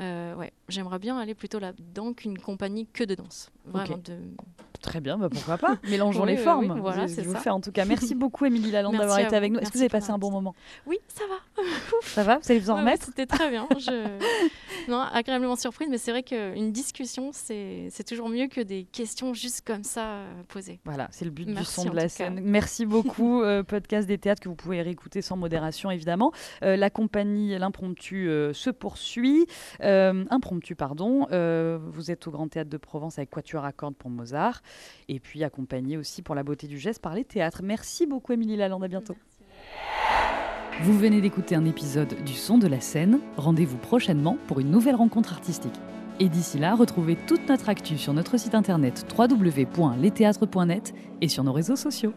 Ouais, j'aimerais bien aller plutôt là-dedans qu'une compagnie que de danse. Vraiment de Très bien, bah pourquoi pas Mélangeons les formes. voilà, c'est ça. en tout cas. Merci beaucoup, Émilie Lalande, d'avoir été avec nous. Est-ce que vous avez passé un bon moment Oui, ça va. ça va Vous allez vous en remettre C'était très bien. Je... non, agréablement surprise, mais c'est vrai qu'une discussion, c'est toujours mieux que des questions juste comme ça euh, posées. Voilà, c'est le but du son de la scène. Merci beaucoup, euh, podcast des théâtres que vous pouvez réécouter sans modération, évidemment. Euh, la compagnie L'Impromptu se poursuit. Impromptu, pardon. vous êtes au Grand Théâtre de Provence avec Quatuor à cordes pour Mozart et puis accompagné aussi pour la beauté du geste par les théâtres. Merci beaucoup Émilie Lalande, à bientôt. Vous venez d'écouter un épisode du Son de la scène. Rendez-vous prochainement pour une nouvelle rencontre artistique. Et d'ici là, retrouvez toute notre actu sur notre site internet www.letheatre.net et sur nos réseaux sociaux.